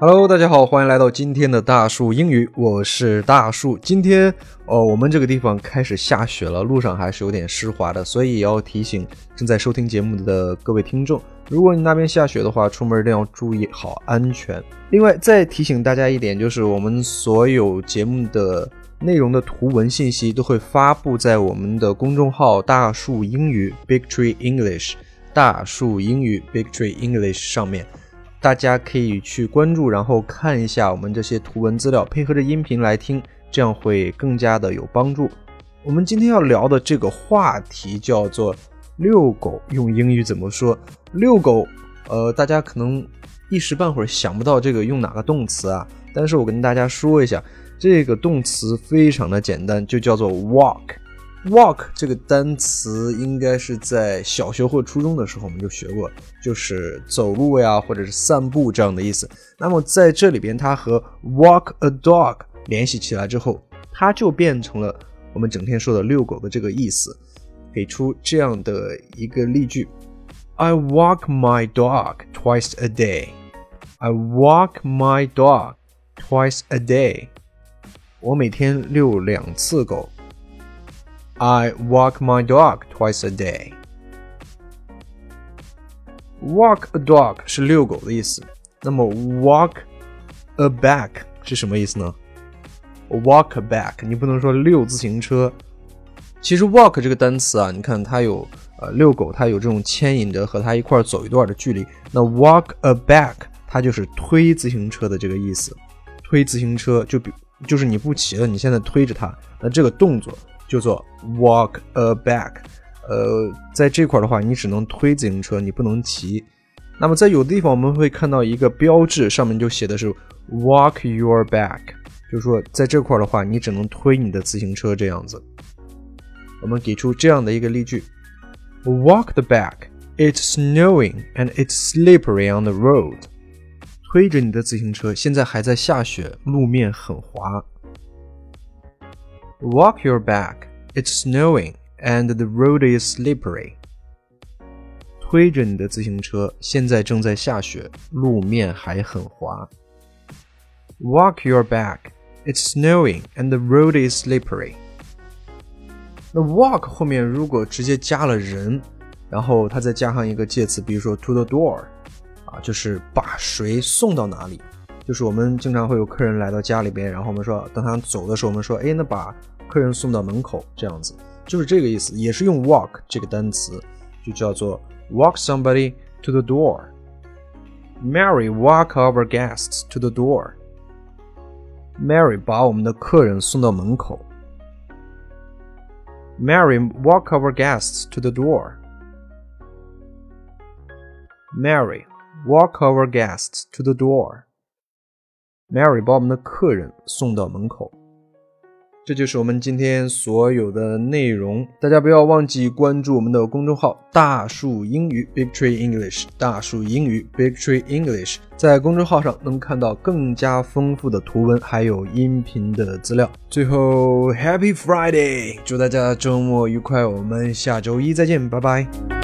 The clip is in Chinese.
Hello，大家好，欢迎来到今天的大树英语，我是大树。今天哦，我们这个地方开始下雪了，路上还是有点湿滑的，所以也要提醒正在收听节目的各位听众，如果你那边下雪的话，出门一定要注意好安全。另外，再提醒大家一点，就是我们所有节目的内容的图文信息都会发布在我们的公众号“大树英语 ”（Big Tree English），大树英语 （Big Tree English） 上面。大家可以去关注，然后看一下我们这些图文资料，配合着音频来听，这样会更加的有帮助。我们今天要聊的这个话题叫做遛狗，用英语怎么说？遛狗，呃，大家可能一时半会儿想不到这个用哪个动词啊，但是我跟大家说一下，这个动词非常的简单，就叫做 walk。Walk 这个单词应该是在小学或初中的时候我们就学过，就是走路呀，或者是散步这样的意思。那么在这里边，它和 walk a dog 联系起来之后，它就变成了我们整天说的遛狗的这个意思。给出这样的一个例句：I walk my dog twice a day. I walk my dog twice a day. 我每天遛两次狗。I walk my dog twice a day. Walk a dog 是遛狗的意思。那么 walk a back 是什么意思呢？Walk a back，你不能说遛自行车。其实 walk 这个单词啊，你看它有呃遛狗，它有这种牵引着和它一块走一段的距离。那 walk a back 它就是推自行车的这个意思。推自行车就比就是你不骑了，你现在推着它，那这个动作。叫做 walk a back，呃，在这块的话，你只能推自行车，你不能骑。那么在有的地方我们会看到一个标志，上面就写的是 walk your back，就是说在这块的话，你只能推你的自行车这样子。我们给出这样的一个例句：Walk the back. It's snowing and it's slippery on the road. 推着你的自行车，现在还在下雪，路面很滑。Walk your back. It's snowing and the road is slippery. 推着你的自行车，现在正在下雪，路面还很滑。Walk your back. It's snowing and the road is slippery. 那 walk 后面如果直接加了人，然后它再加上一个介词，比如说 to the door， 啊，就是把谁送到哪里。就是我们经常会有客人来到家里边，然后我们说等他走的时候，我们说，哎，那把客人送到门口，这样子就是这个意思，也是用 walk 这个单词，就叫做 walk somebody to the door。Mary walk our guests to the door。Mary 把我们的客人送到门口。Mary walk our guests to the door。Mary walk our guests to the door。Mary 把我们的客人送到门口。这就是我们今天所有的内容，大家不要忘记关注我们的公众号“大树英语 ”（Big Tree English）。大树英语 （Big Tree English） 在公众号上能看到更加丰富的图文，还有音频的资料。最后，Happy Friday！祝大家周末愉快，我们下周一再见，拜拜。